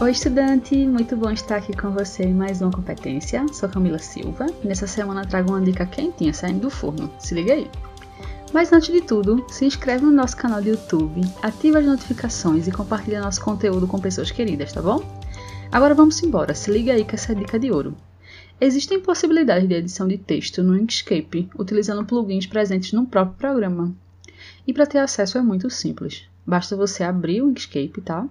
Oi, estudante! Muito bom estar aqui com você em mais uma competência. Sou Camila Silva e nessa semana trago uma dica quentinha saindo do forno. Se liga aí! Mas antes de tudo, se inscreve no nosso canal do YouTube, ativa as notificações e compartilha nosso conteúdo com pessoas queridas, tá bom? Agora vamos embora, se liga aí que essa é dica de ouro. Existem possibilidades de edição de texto no Inkscape utilizando plugins presentes no próprio programa. E para ter acesso é muito simples. Basta você abrir o Inkscape, tá?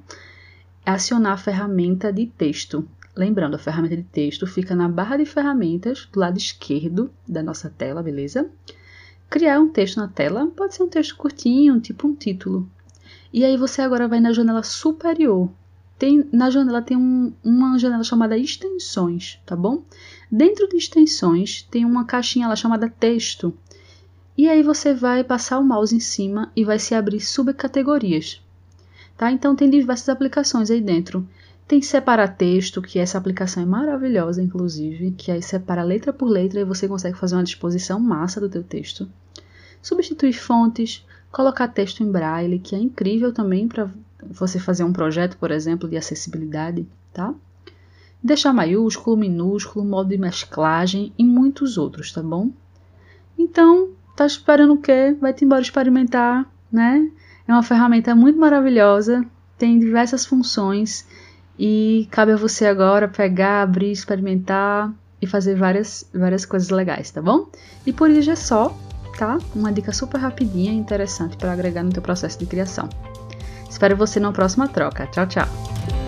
Acionar a ferramenta de texto. Lembrando, a ferramenta de texto fica na barra de ferramentas do lado esquerdo da nossa tela, beleza? Criar um texto na tela, pode ser um texto curtinho, tipo um título. E aí você agora vai na janela superior. Tem, na janela tem um, uma janela chamada extensões, tá bom? Dentro de extensões tem uma caixinha lá chamada texto. E aí você vai passar o mouse em cima e vai se abrir subcategorias. Tá? Então tem diversas aplicações aí dentro. Tem separar texto, que essa aplicação é maravilhosa, inclusive, que aí separa letra por letra e você consegue fazer uma disposição massa do teu texto. Substituir fontes, colocar texto em braille, que é incrível também para você fazer um projeto, por exemplo, de acessibilidade, tá? Deixar maiúsculo, minúsculo, modo de mesclagem e muitos outros, tá bom? Então, tá esperando o quê? Vai-te embora experimentar, né? É uma ferramenta muito maravilhosa, tem diversas funções e cabe a você agora pegar, abrir, experimentar e fazer várias, várias coisas legais, tá bom? E por isso é só, tá? Uma dica super rapidinha e interessante para agregar no teu processo de criação. Espero você na próxima troca. Tchau, tchau!